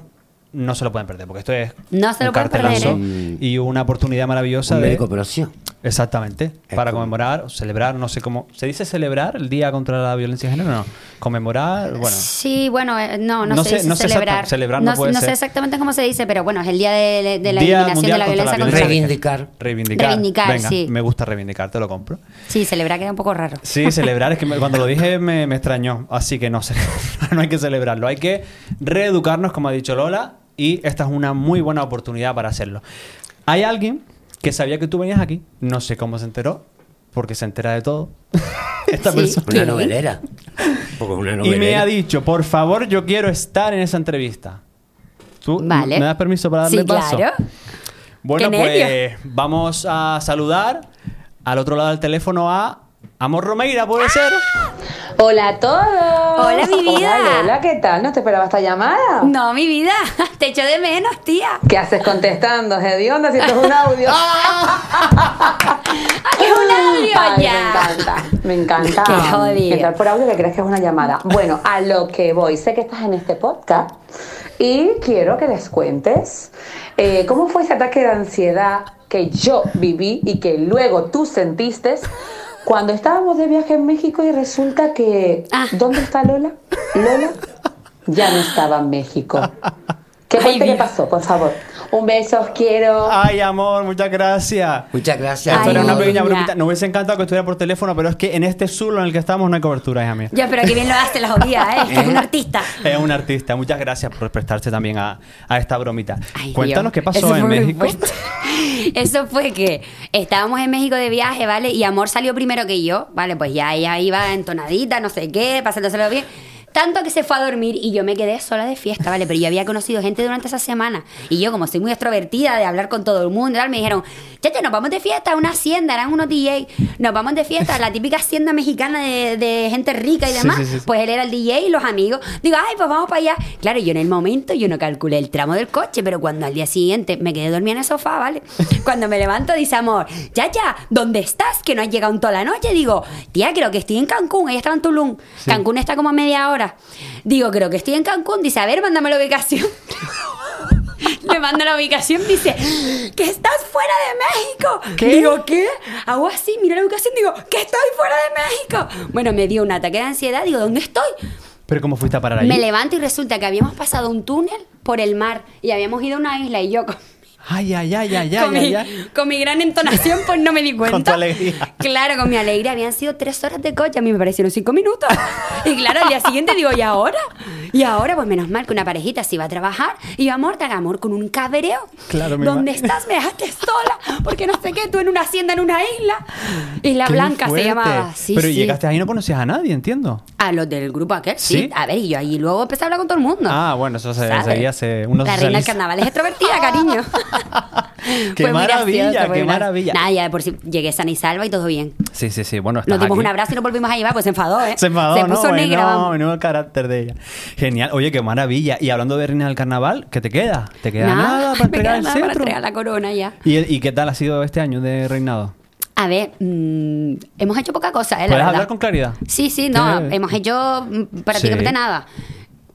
No se lo pueden perder porque esto es No se un lo pueden perder, cartelazo ¿eh? y una oportunidad maravillosa Un de médico operación. Exactamente, Es para como- conmemorar, o celebrar, no sé cómo. ¿Se dice celebrar el Día contra la Violencia de Género? No, conmemorar, bueno. Sí, bueno, eh, no, no, No se sé- dice no sé celebrar. exacta- celebrar no puede sé ser. exactamente cómo se dice, pero bueno, es el día de, de la Día eliminación de la violencia contra violencia. la Reivindicar. Reivindicar. Reivindicar, Venga, sí. me gusta reivindicar, te lo compro. Sí, celebrar queda un poco raro. Sí, celebrar, es que me- cuando lo dije me, me extrañó, así que no, sé, no hay que celebrarlo, hay que reeducarnos, como ha dicho Lola, y esta es una muy buena oportunidad para hacerlo. Hay alguien que sabía que tú venías aquí, no sé cómo se enteró, porque se entera de todo. Esta Sí. persona. Una novelera. Porque una Y novelera. me ha dicho, por favor, yo quiero estar en esa entrevista. ¿Tú Vale. me das permiso para darle Sí, paso? claro. Bueno, Qué pues vamos a saludar al otro lado del teléfono a Amor Romeira, ¿puede ser? Hola a todos. Hola, mi vida. Hola, Lola, ¿qué tal? ¿No te esperaba esta llamada? No, mi vida, te echo de menos, tía. ¿Qué haces contestando? ¿De onda si esto es un audio? ¡Ay, es un audio Ay, ya! Me encanta, me encanta. Qué jodido. Entrar por audio que crees que es una llamada. Bueno, a lo que voy. Sé que estás en este podcast y quiero que les cuentes eh, cómo fue ese ataque de ansiedad que yo viví y que luego tú sentiste cuando estábamos de viaje en México y resulta que... Ah. ¿Dónde está Lola? Lola ya no estaba en México. ¿Qué qué Dios. pasó, por favor? Un beso, os quiero. Ay, amor, muchas gracias. Muchas gracias. Esto Ay, era una pequeña bromita. Nos hubiese encantado que estuviera por teléfono, pero es que en este zulo en el que estamos no hay cobertura, hija mía. Ya, pero qué bien lo hace la jodida, ¿eh? Es que es un artista. Es un artista. Muchas gracias por prestarse también a, a esta bromita. Ay, Cuéntanos Dios. qué pasó Eso en México. Eso fue que estábamos en México de viaje, ¿vale? Y Amor salió primero que yo, ¿vale? Pues ya ella iba entonadita, no sé qué, pasándoselo bien. Tanto que se fue a dormir y yo me quedé sola de fiesta, ¿vale? Pero yo había conocido gente durante esa semana. Y yo, como soy muy extrovertida de hablar con todo el mundo tal, me dijeron, chacha, nos vamos de fiesta a una hacienda, eran unos DJ. Nos vamos de fiesta a la típica hacienda mexicana de, de gente rica y demás. sí, sí, sí. Pues él era el DJ y los amigos. Digo, ay, pues vamos para allá. Claro, yo en el momento yo no calculé el tramo del coche, pero cuando al día siguiente me quedé dormida en el sofá, ¿vale? Cuando me levanto dice amor, ya, ya, ¿dónde estás? Que no has llegado en toda la noche. Digo, tía, creo que estoy en Cancún. Ella estaba en Tulum. Cancún está como a media hora. Digo, creo que estoy en Cancún. Dice, a ver, mándame la ubicación. Le mando la ubicación, dice, que estás fuera de México. ¿Qué? Digo, ¿qué? Hago así, miro la ubicación, digo, que estoy fuera de México. Bueno, me dio un ataque de ansiedad, digo, ¿dónde estoy? Pero ¿cómo fuiste a parar allí? Me levanto y resulta que habíamos pasado un túnel por el mar y habíamos ido a una isla y yo Ay, ay, ay, ay, con ay, mi, ay, con mi gran entonación pues no me di cuenta. Con tu alegría. Claro, con mi alegría. Habían sido tres horas de coche, a mí me parecieron cinco minutos. Y claro, al día siguiente digo, ¿y ahora? Y ahora, pues menos mal que una parejita se iba a trabajar y yo, amor, te haga amor con un cabreo. Claro, mi ¿Dónde estás? Me dejaste sola. Porque no sé qué, tú en una hacienda, en una isla. Isla Qué Blanca fuerte. se llamaba. Sí, Pero sí. llegaste ahí y no conocías a nadie, entiendo. A los del grupo aquel, sí. ¿Sí? A ver, y yo ahí luego empecé a hablar con todo el mundo. Ah, bueno, eso se seguía hace unos La reina del carnaval es extrovertida, cariño. Qué muy maravilla, gracioso, qué gracioso. maravilla. Nada, ya por si llegué sana y salva y todo bien. Sí, sí, sí. Bueno, Nos dimos aquí. un abrazo y nos volvimos a llevar, pues se enfadó, ¿eh? Se enfadó, Se ¿no? puso negra, Bueno, vamos. menudo carácter de ella. Genial. Oye, qué maravilla. Y hablando de Reina del Carnaval, ¿qué te queda? ¿Te queda nada, para entregar el nada centro? para entregar la corona ya. ¿Y, ¿Y qué tal ha sido este año de reinado? A ver, mm, mm, hemos hecho poca cosa, ¿eh? ¿Puedes hablar con claridad? Sí, sí, no, ¿Tienes- hemos hecho mm, prácticamente Sí. nada.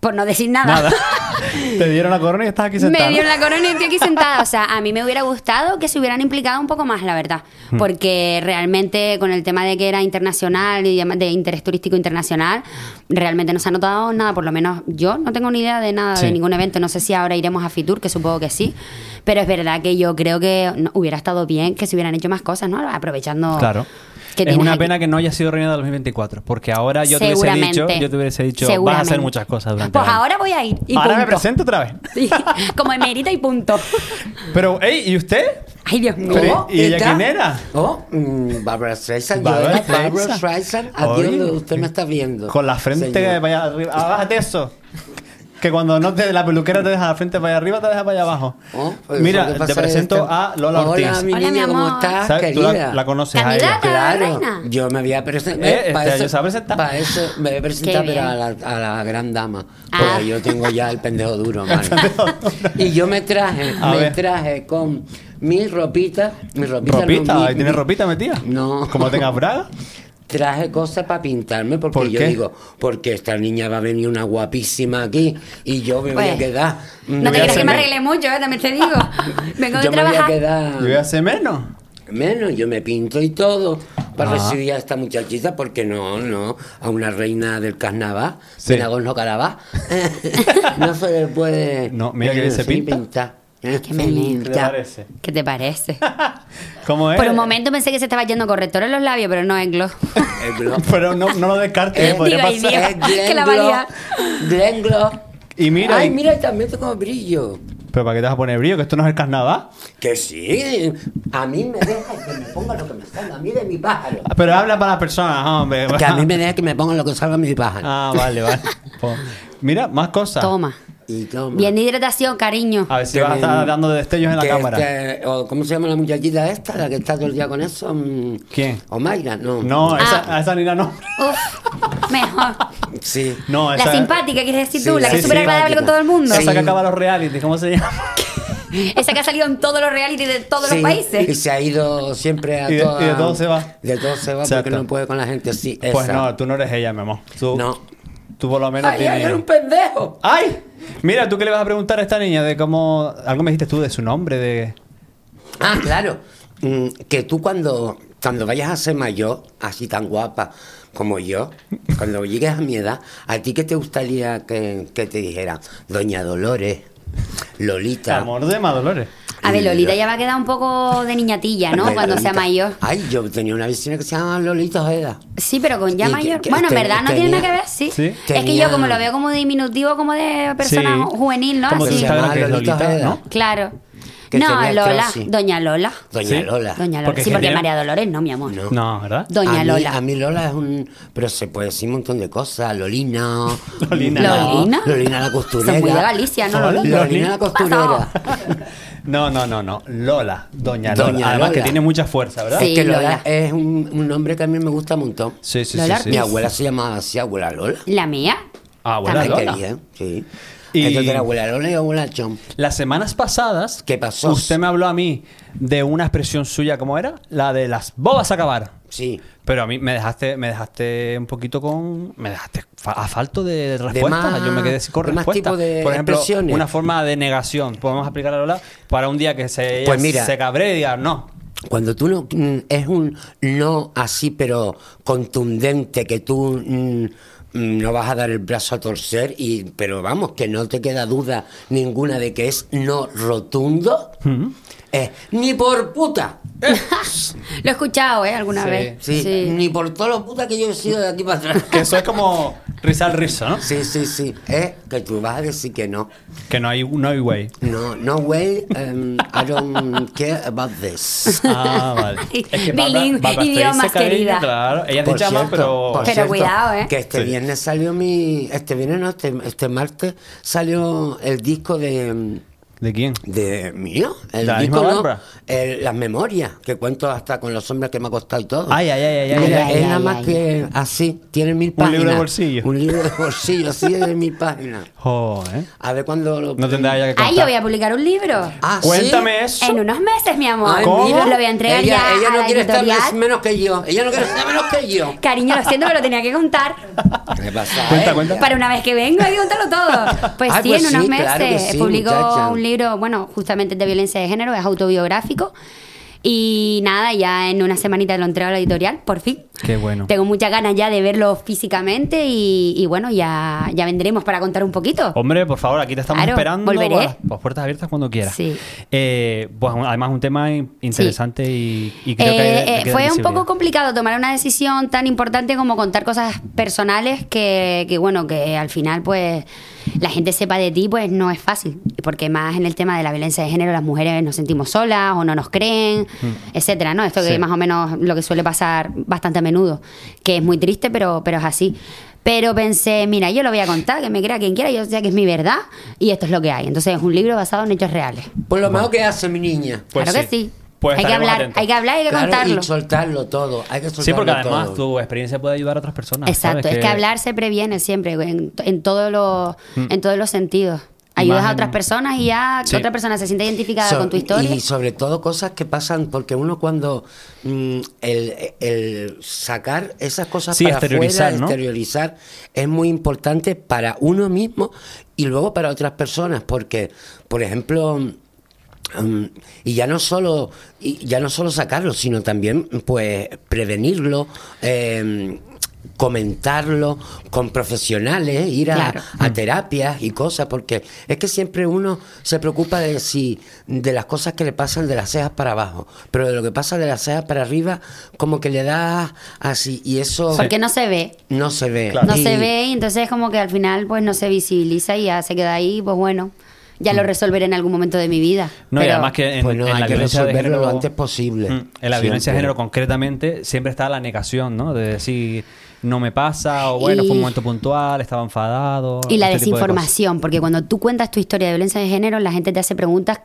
Por no decir nada. Nada. Te dieron la corona y estás aquí sentada. Me dieron la corona y estoy aquí sentada. O sea, a mí me hubiera gustado que se hubieran implicado un poco más, la verdad. Hmm. Porque realmente con el tema de que era internacional y de interés turístico internacional, realmente no se ha notado nada. Por lo menos yo no tengo ni idea de nada, Sí. de ningún evento. No sé si ahora iremos a Fitur, que supongo que sí. Pero es verdad que yo creo que no- hubiera estado bien que se hubieran hecho más cosas, ¿no? Aprovechando... Claro. Que es una aquí. pena que no haya sido reina de 2024, porque ahora yo te hubiese dicho, yo te hubiese dicho, vas a hacer muchas cosas durante Pues el año. ahora voy a ir. Y ahora me presento otra vez. Sí, Como emérita y punto. Pero, ey, ¿y usted? Ay, Dios mío. Pero, ¿y ella quién era? Oh, mm, Barbara Streisand. Barbara yo era Barbara Streisand. Streisand. Adiós, Oye. usted me está viendo. Con la frente Señor. allá arriba. Ah, bájate eso. Que cuando no te, la peluquera te deja la frente para allá arriba, te deja para allá abajo. Oh, pues Mira, eso te presento es que- a Lola Ortiz. Hola, mi Hola, niña, mi ¿cómo estás, ¿Sabes? Tú la, conoces a ella. Claro, yo me había presentado. Eh, este, yo se va a presentar. Para eso me voy a presentar, Qué pero a la, a la gran dama. Ah. Porque yo tengo ya el pendejo duro, y yo me traje, A me ver. traje con mi ropita. Mi ropita. ¿Ropita? no, mi- ¿Ahí ¿Tienes mi- ropita metida? No. ¿Como tengas braga? Traje cosas para pintarme porque ¿Por yo qué? digo, porque esta niña va a venir una guapísima aquí y yo me voy a Pues, quedar. No te creas que me arregle mucho, ¿eh? también te digo. Vengo de Yo me voy a quedar. Yo voy a hacer menos. Menos, yo me pinto y todo para Ah. recibir a esta muchachita, porque no, no, a una reina del carnaval, Sí. de Nagorno Karabaj, no se le puede No, mira que se sí, pinta. ¿Qué me ¿Qué te parece? ¿Qué te parece? ¿Cómo es? Por un momento pensé que se estaba yendo corrector en los labios, pero no es gloss. Pero no, no lo descartes, Eh, podría digo, ay, pasar. Dios. Que la valía. Gloss, Glen Gloss. Y mira, Ay, y- mira, y también tengo brillo. Pero ¿para qué te vas a poner brillo? Que esto no es el carnaval. Que sí, a mí me deja que me ponga lo que me salga a mí de mi pájaro. Pero habla para las personas, hombre. Que a mí me deja que me ponga lo que salga a mí de mi pájaro. Ah, vale, vale. Pues, mira, más cosas. Toma. Y toma. Bien de hidratación, cariño. A ver si vas a estar dando destellos en la cámara. este- o ¿Cómo se llama la muchachita esta? La que está todo el día con eso. mm, ¿Quién? Omaira, no. No, Ah. esa, a esa ni la no. Uf, mejor. Sí. No, La esa simpática, quieres decir Sí, tú, la que sí, es súper sí, agradable con todo el mundo. Esa Sí. que acaba los reality, ¿cómo se llama? Esa que ha salido en todos los reality de todos Sí, los países. Y se ha ido siempre a Y de- toda- y de todo se va. De todo se va Exacto. porque no puede con la gente así. Pues esa. no, tú no eres ella, mi amor. Tú, No. Tú por lo menos Ay, ay, tienes... era un pendejo. ¡Ay! Mira, ¿tú qué le vas a preguntar a esta niña? De cómo... Algo me dijiste tú de su nombre, de... Ah, claro. Mm, que tú cuando, cuando vayas a ser mayor, así tan guapa como yo, cuando llegues a mi edad, ¿a ti qué te gustaría que, que te dijera? Doña Dolores, Lolita. Amor de Madolores. A ver, Lolita ya va a quedar un poco de niñatilla, ¿no? Cuando sea mayor. Ay, yo tenía una vecina que se llama Lolita Ojeda. Sí, pero con ya mayor. que bueno, en verdad no tiene nada que ver, sí. Sí. Es que yo como lo veo como diminutivo, como de persona Sí. juvenil, ¿no? Como Así. se Lolita Lolita, Ojeda. ¿no? Claro. No, Lola. crossing. Doña Lola. Doña Sí. Lola. Doña Lola. Porque sí, porque. María Dolores no, mi amor. No. No, ¿verdad? Doña a mí, Lola. A mí Lola es un... Pero se puede decir un montón de cosas. Lolina. Lolina. ¿Lolina? Lolina la costurera. Son muy de Galicia, ¿no? Hola. Lolita? Lolina la costurera. No, no, no, no. Lola. Doña Lola. Doña Además que tiene mucha fuerza, ¿verdad? Sí. Es que Lola, Lola. es un, un nombre que a mí me gusta un montón. Sí, sí, Lola sí. sí. Mi abuela se llamaba así, abuela Lola. La mía. Ah, abuela Lola. qué bien, sí. Y- Entonces era abuela Lola y abuela Chom. Las semanas pasadas, ¿Qué pasó? Usted me habló a mí de una expresión suya, ¿cómo era? La de las bobas a acabar. Sí. Pero a mí me dejaste, me dejaste un poquito con. Me dejaste a falto de respuesta. más- Yo me quedé sin con de Por ejemplo, una forma de negación. Podemos aplicar a Lola para un día que se, Pues mira. se cabre y diga, no. Cuando tú no. mm, Es un no así, pero contundente, que tú. mm, mm, no vas a dar el brazo a torcer, y, pero vamos, que no te queda duda ninguna de que es no rotundo. Es ni por puta. Lo he escuchado, ¿eh? Alguna Sí. vez. Sí, ni por todos los putas que yo he sido de aquí para atrás. Que eso es como risa al riso, ¿no? Sí, sí, sí. Es que tú vas a decir que no. Que no hay, no hay way. No, no way, um, I don't care about this. Ah, vale. Idiomas, cariño, querida. Claro, ella te Por llama, cierto, pero. por Pero cierto, cuidado, ¿eh? Que este Sí. viernes salió mi. Este viernes no, este, este martes salió el disco de. ¿De quién? De mío, el ¿De la disco misma no, Bárbara? el- las memorias, que cuento hasta con los hombres que me ha costado y todo. Ay, ay, ay, ay, ay, Mira, ay, es ay, nada ay, más ay. que así, tiene mil Un páginas. libro de bolsillo. Un libro de bolsillo, así de mil páginas. Joder. A ver cuándo lo... No tendrá ya que Ay, contar. yo voy a publicar un libro. Ah, ¿sí? Cuéntame eso. En unos meses, mi amor. Ay, ¿Cómo? mira, Lo voy a entregar ella, ya ella a no la quiere estar menos que yo. Ella no quiere estar menos que yo. Cariño, lo siento, pero lo tenía que contar. ¿Qué pasa? Cuenta, cuenta. Para una vez que vengo hay que contarlo todo. Pues Ay, sí, pues en unos sí, meses publico un libro, bueno, justamente de violencia de género, es autobiográfico. Y nada, ya en una semanita lo entrego a la editorial, por fin. Qué bueno. Tengo muchas ganas ya de verlo físicamente y, y bueno, ya, ya vendremos para contar un poquito. Hombre, por favor, aquí te estamos Claro, esperando. volveré. Pues, pues puertas abiertas cuando quieras. Sí. Eh, pues además un tema in- interesante y, y creo que, Eh, eh, fue un poco complicado tomar una decisión tan importante como contar cosas personales que, que, bueno, que al final pues la gente sepa de ti pues no es fácil, porque más en el tema de la violencia de género las mujeres nos sentimos solas o no nos creen, etcétera, ¿no? Esto que Mm. Es más o menos lo que suele pasar bastante a menudo, que es muy triste, pero, pero es así. Pero pensé, mira, yo lo voy a contar, que me crea quien quiera, yo sé que es mi verdad y esto es lo que hay. Entonces es un libro basado en hechos reales. Por lo mejor que hace mi niña. Pues claro sí. que sí. Pues hay que hablar, atentos. hay que hablar y hay que Claro, contarlo. y soltarlo todo. Hay que soltarlo Sí, porque además todo. tu experiencia puede ayudar a otras personas. Exacto, ¿sabes? es que hablar se previene siempre, en, en, todos los, en todos los sentidos. Ayudas a otras personas y ya Sí. que otra persona se siente identificada So- con tu historia. Y sobre todo cosas que pasan, porque uno cuando mm, el, el sacar esas cosas Sí, para exteriorizar, exteriorizar, es muy importante para uno mismo y luego para otras personas, porque, por ejemplo, mm, y ya no solo y ya no solo sacarlo, sino también pues prevenirlo, eh, comentarlo con profesionales, ir a, Claro. a terapias y cosas, porque es que siempre uno se preocupa de si de las cosas que le pasan de las cejas para abajo, pero de lo que pasa de las cejas para arriba, como que le da así, y eso Porque no se ve. no se ve. Claro. No Y- se ve y entonces como que al final pues no se visibiliza y ya se queda ahí, pues bueno, ya lo resolveré en algún momento de mi vida. No, y además que en, Pues no, en hay la que violencia de género. lo antes posible. Mm, En la violencia de género, concretamente, siempre está la negación, ¿no? De decir, no me pasa, o bueno, Y- fue un momento puntual, estaba enfadado. Y la este de desinformación, porque cuando tú cuentas tu historia de violencia de género, la gente te hace preguntas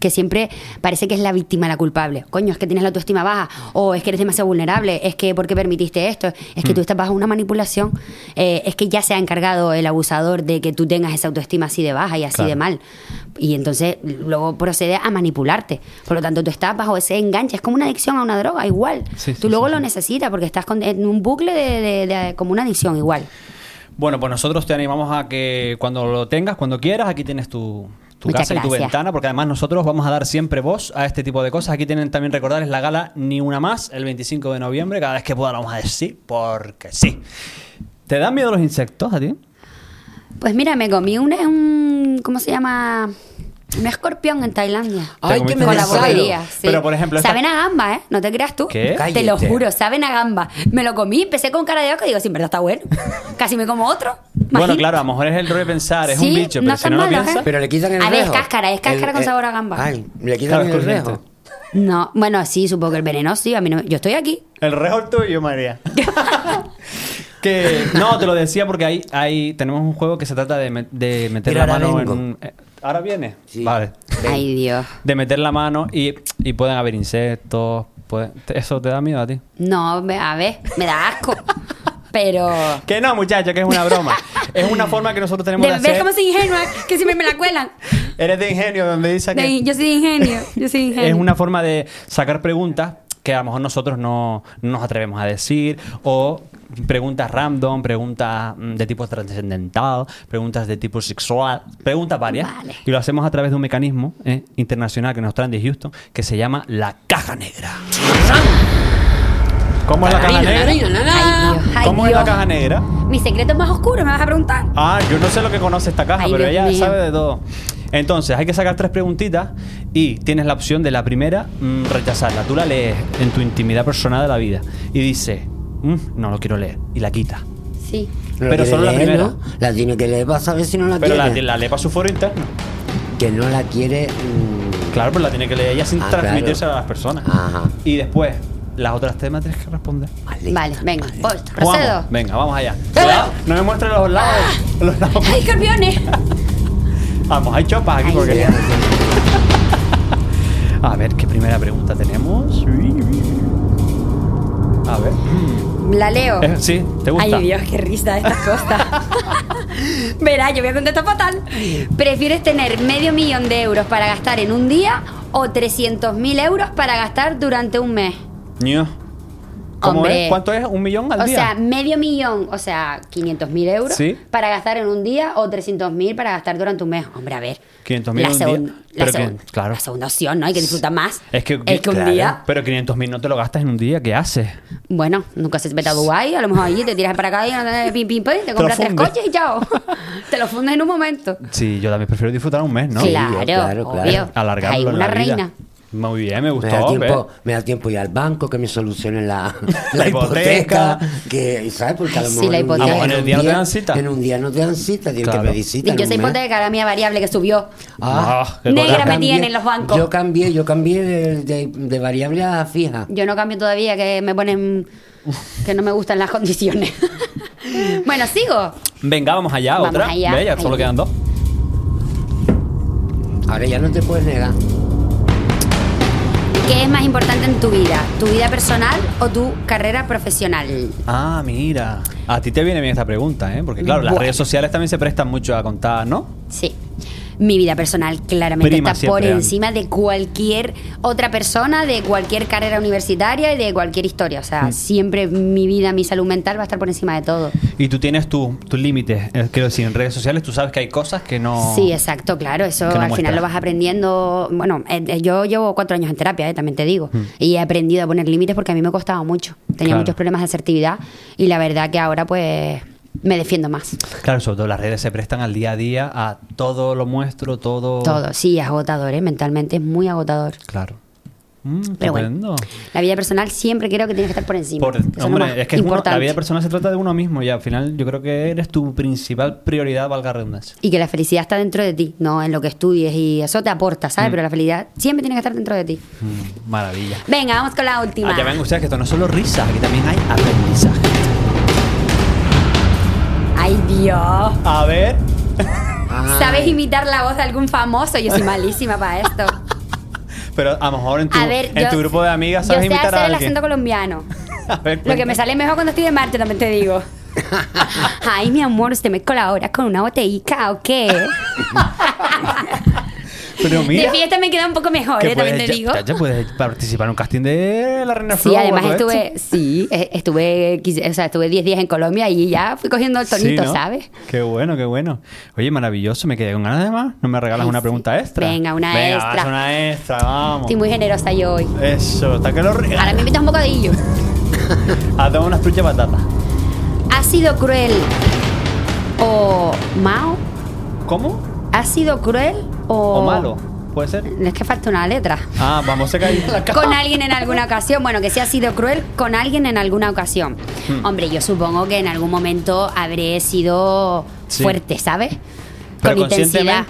que siempre parece que es la víctima la culpable. Coño, es que tienes la autoestima baja, o es que eres demasiado vulnerable, es que ¿por qué permitiste esto? Es Mm. que tú estás bajo una manipulación, eh, es que ya se ha encargado el abusador de que tú tengas esa autoestima así de baja y así Claro. de mal. Y entonces luego procede a manipularte. Por lo tanto, tú estás bajo ese enganche, es como una adicción a una droga, igual. Sí, sí, tú luego sí, lo necesitas porque estás con- en un bucle de, de- de- como una adicción, igual. Bueno, pues nosotros te animamos a que cuando lo tengas, cuando quieras, aquí tienes tu, tu Muchas casa y tu ventana, porque además nosotros vamos a dar siempre voz a este tipo de cosas. Aquí tienen también recordarles la gala Ni Una Más, el 25 de noviembre, cada vez que pueda lo vamos a decir, porque sí. ¿Te dan miedo los insectos a ti? Pues mira, me comí un, un ¿cómo se llama? Un escorpión en Tailandia. Ay, me Con la bobería, sí. Pero, por ejemplo, esta- Saben a gamba, ¿eh? No te creas tú. ¿Qué? Te lo juro, saben a gamba. Me lo comí, empecé con cara de oca y digo, sí, en verdad está bueno. Casi me como otro. Bueno, claro, a lo mejor es el rollo de pensar, es Sí, un bicho, no pero si están no lo piensas... ¿eh? Pero le quitan el A ver, es rejo. cáscara, es cáscara con sabor a gamba. Ay, le quitan Claro, es el rejo. No, bueno, sí, supongo que el veneno sí. A mí no, yo estoy aquí. El rejo es tuyo, María. que no, te lo decía porque hay, hay tenemos un juego que se trata de, me- de meter la mano en un... ¿Ahora viene? Sí. Vale. Ay, Dios. De meter la mano y, y pueden haber insectos. puede- ¿Eso te da miedo a ti? No, me- a ver, me da asco. Pero. Que no, muchacho, que es una broma. es una forma que nosotros tenemos de, De, ¿Ves hacer... cómo soy ingenua? Que siempre me la cuelan. Eres de ingenio, donde dice que... De- yo soy de ingenio. Yo soy de ingenio. Es una forma de sacar preguntas que a lo mejor nosotros no, no nos atrevemos a decir o preguntas random, preguntas mm, de tipo trascendental, preguntas de tipo sexual, preguntas varias. Vale. Y lo hacemos a través de un mecanismo eh, internacional que nos traen de Houston que se llama la caja negra. ¿Cómo es la caja negra? ¿Cómo es la caja negra? Mi secreto más oscuro, me vas a preguntar. Ah, yo no sé lo que conoce esta caja, Ay, pero Dios ella mío. sabe de todo. Entonces, hay que sacar tres preguntitas y tienes la opción de la primera mm, rechazarla. Tú la lees en tu intimidad personal de la vida y dice, "Mm, no lo quiero leer y la quita. Sí. No Pero solo la primera. ¿no? La tiene que leer para saber si no la Pero la, quiere. la lee para su foro interno. Que no la quiere. mm, Claro, pues la tiene que leer ella sin Ah, transmitirse claro. a las personas. Ajá. Y después, las otras temas tienes que responder. vale. Vale, venga, voy, Vamos, procedo. venga, vamos allá. Cuidado, no me muestres los lados. Los lados. ¡Ay, escorpiones! Vamos, hay chopas aquí Ay, porque... Dios. A ver, ¿qué primera pregunta tenemos? A ver. La leo. Eh, sí, ¿te gusta? Ay, Dios, qué risa estas cosas. Verá, yo voy a contestar fatal. ¿Prefieres tener medio millón de euros para gastar en un día o 300.000 euros para gastar durante un mes? Ño. ¿Cómo Hombre. es? ¿Cuánto es? ¿Un millón al o día? sea, medio millón, o sea, 500.000 euros Sí. para gastar en un día o 300.000 para gastar durante un mes. Hombre, a ver. 500.000 la en un día. segun- La, que- claro. la segunda opción, ¿no? Hay que disfrutar más. Es que, es que un día. Pero 500 mil no te lo gastas en un día, ¿qué haces? Bueno, nunca se vete a Dubái, a lo mejor allí te tiras para acá y eh, pim, pim, pim, te compras tres coches y chao. te lo fundes en un momento. Sí, yo también prefiero disfrutar un mes, ¿no? claro, claro, obvio. claro. Alargarlo Hay en una vida. Muy bien, me gustó. Me da, tiempo, me da tiempo ir al banco que me solucionen la, La la hipoteca. hipoteca. Que, ¿Sabes? Porque a lo Sí, mejor la en un hipoteca. día- A lo mejor en el día no te dan cita. En un día no te dan cita, tienes Claro. que pedir cita. Yo un soy mes. hipoteca, la mía variable que subió. Ah, qué Negra me tienen los bancos. Yo cambié, yo cambié de, de- de variable a fija. Yo no cambio todavía, que me ponen que no me gustan las condiciones. bueno, sigo. Venga, vamos allá, Vamos otra. allá. Ve, ya solo quedan dos. Ahora ya no te puedes negar. ¿Qué es más importante en tu vida? ¿Tu vida personal o tu carrera profesional? Ah, mira. A ti te viene bien esta pregunta, ¿eh? Porque claro, las Bueno. redes sociales también se prestan mucho a contar, ¿no? Sí. Mi vida personal claramente Prima está por encima de cualquier otra persona, de cualquier carrera universitaria y de cualquier historia. O Mm. sea, siempre mi vida, mi salud mental va a estar por encima de todo. Y tú tienes tu- tus límites. Eh, Quiero decir, en redes sociales tú sabes que hay cosas que no. Sí, exacto, claro. Eso no al final lo vas aprendiendo. Bueno, eh, eh, yo llevo cuatro años en terapia, eh, también te digo. Y he aprendido a poner límites porque a mí me costaba mucho. Tenía Claro. muchos problemas de asertividad y la verdad que ahora pues me defiendo más. Claro, sobre todo las redes se prestan al día a día a todo lo muestro, todo. Todo, sí, es agotador, ¿eh? mentalmente es muy agotador. Claro. Mm, Pero bueno, la vida personal siempre creo que tiene que estar por encima. Por- es hombre, es que es uno- la vida personal se trata de uno mismo y al final yo creo que eres tu principal prioridad, valga redundancia. Y que la felicidad está dentro de ti, no en lo que estudies y eso te aporta, ¿sabes? Pero la felicidad siempre tiene que estar dentro de ti. Mm, maravilla. Venga, vamos con la última. Ah, ya ven ustedes que esto no es solo risas, aquí también hay aprendizaje. Ay, Dios. A ver. Ay, ¿Sabes imitar la voz de algún famoso? Yo soy malísima para esto. Pero a lo mejor en tu, A ver, en yo- tu grupo de amigas Yo sabes sé imitar hacer a el alguien. acento colombiano. A ver, Lo que me sale mejor cuando estoy de Marte, también te digo. Ay, mi amor, ¿usted me colabora con una botellita o qué? Pero mira. De fiesta me queda un poco mejor, ¿eh? también puedes- te digo. Ya, ya puedes participar en un casting de la Reina Sí, Flow o además estuve, esto. sí, eh, estuve, o sea, estuve 10 días en Colombia y ya fui cogiendo el tonito, Sí, ¿no? ¿sabes? Qué bueno, qué bueno. Oye, maravilloso, me quedé con ganas de más. ¿No me regalas Ay, una sí. pregunta extra? Venga, una Venga, extra. una extra, vamos. Estoy muy generosa yo hoy. Eso, hasta que lo Ahora regalas. me invitas un bocadillo. Hazme unas truchas patatas. ¿Ha sido cruel o Mao? ¿Cómo? ¿Ha sido cruel o, ¿O malo? ¿Puede ser? Es que falta una letra. Ah, vamos a caer la. Con alguien en alguna ocasión. Bueno, que si ha sido cruel con alguien en alguna ocasión. Hmm. Hombre, yo supongo que en algún momento habré sido Sí. fuerte, ¿sabes? Pero con intensidad.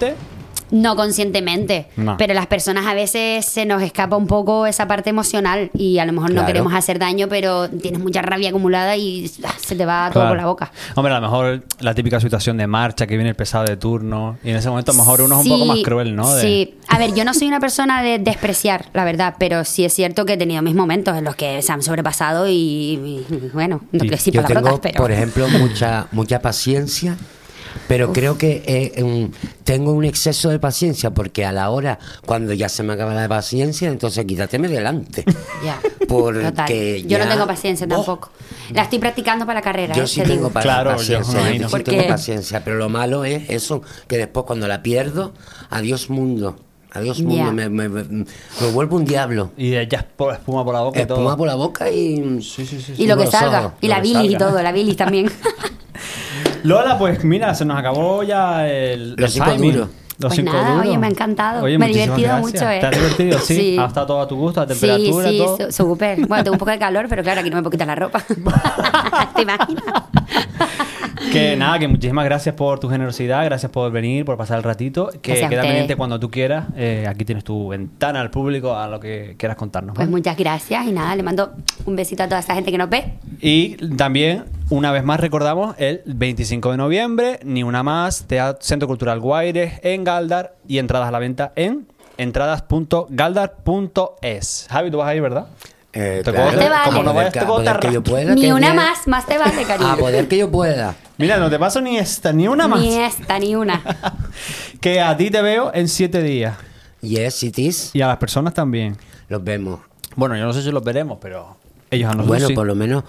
No conscientemente, No. pero las personas a veces se nos escapa un poco esa parte emocional y a lo mejor no Claro. queremos hacer daño, pero tienes mucha rabia acumulada y ah, se te va todo Claro. por la boca. Hombre, a lo mejor la típica situación de marcha que viene el pesado de turno. Y en ese momento a lo mejor uno es un poco más Sí, cruel, ¿no? De- Sí, a ver, yo no soy una persona de despreciar, la verdad, pero sí es cierto que he tenido mis momentos en los que se han sobrepasado y, y, bueno, no Sí. quiero decir palabrotas, pero... por ejemplo, mucha, mucha paciencia, pero creo que eh, tengo un exceso de paciencia porque a la hora, cuando ya se me acaba la paciencia, entonces quítateme delante. Ya, Porque total. Yo no ya- tengo paciencia Oh, tampoco. La estoy practicando para la carrera, Yo eh, sí te tengo digo. pa- Claro, paciencia, yo sí Porque- tengo paciencia, pero lo malo es eso, que después cuando la pierdo, adiós mundo, adiós mundo, Ya. me, me- me- me vuelvo un diablo. Y de ya por- espuma por la boca y todo. Espuma por la boca y... Sí, sí, sí. Y lo que salga, ojos, y lo la bilis y todo, la bilis también. Lola, pues mira, se nos acabó ya el. Los el cinco duros. Los Pues nada, duros. oye, me ha encantado. Oye, Me he divertido gracias. mucho, ¿eh? ¿Te has divertido? Sí. Sí. ¿Ha estado todo a tu gusto? ¿La Sí, temperatura? sí, todo? su- súper. Bueno, tengo un poco de calor, pero claro, aquí no me puedo quitar la ropa. ¿Te imaginas? Que nada, que muchísimas gracias por tu generosidad, gracias por venir, por pasar el ratito. Que Gracias queda pendiente cuando tú quieras. Eh, aquí tienes tu ventana al público a lo que quieras contarnos. Pues ¿vale? muchas gracias y nada, le mando un besito a toda esa gente que nos ve. Y también, una vez más, recordamos el 25 de noviembre, ni una más, Teatro Centro Cultural Guaires en Galdar y entradas a la venta en entradas.galdar.es. Javi, tú vas a ir, ¿verdad? Eh, Te claro, puedo- Te vale. como no a vayas, poder que- te puedo a poder que yo pueda. Ni que una bien. más, más te vale, cariño. A poder que yo pueda. Mira, no te paso ni esta, ni una más. Ni esta, ni una. Que a ti te veo en siete días. Yes, it is. Y a las personas también. Los vemos. Bueno, yo no sé si los veremos, pero ellos a nosotros Bueno, sí. por lo menos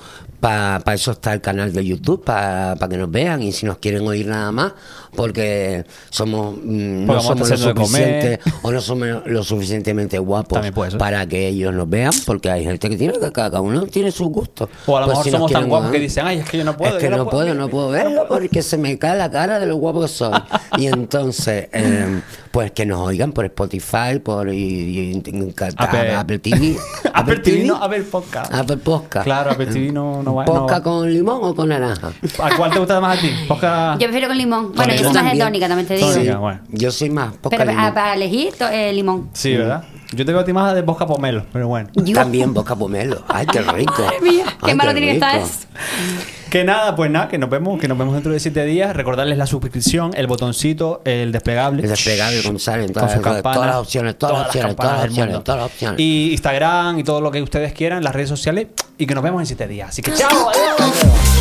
para eso está el canal de YouTube, para que nos vean y si nos quieren oír nada más, porque somos mm, Porque no somos lo suficiente o no somos lo suficientemente guapos para que ellos nos vean, porque hay gente que tiene que cada uno tiene sus gustos. O a lo Pues mejor si somos tan guapos que dicen, ay, es que yo no puedo. es que no puedo, no puedo verlo porque se me cae la cara de lo guapo que soy. Y entonces, eh, pues que nos oigan por Spotify, por y, y- Apple- Apple TV. Apple TV no, Apple Podcast. Apple Podcast. Claro, Apple TV no. No ¿Posca con limón o con naranja? ¿A cuál te gusta más a ti? Podcast. Yo prefiero con limón. Bueno, yo soy más de También. tónica, también te digo. Bueno. Yo soy más posca Pero limón. a- para elegir, to- eh, limón. Sí, ¿verdad? Yo te veo a ti más de Bosca Pomelo, pero bueno. Yo- También boca pomelo. Ay, qué rico. Mía, qué Ay, malo tiene que estar eso. Que nada, pues nada, que nos vemos, que nos vemos dentro de siete días. Recordarles la suscripción, el botoncito, el desplegable. El desplegable con sal en todas, las- campanas, todas las opciones, todas, las opciones, campanas todas las del opciones, mundo. todas las opciones. Y Instagram y todo lo que ustedes quieran, las redes sociales. Y que nos vemos en siete días. Así que chao. adiós. Chao.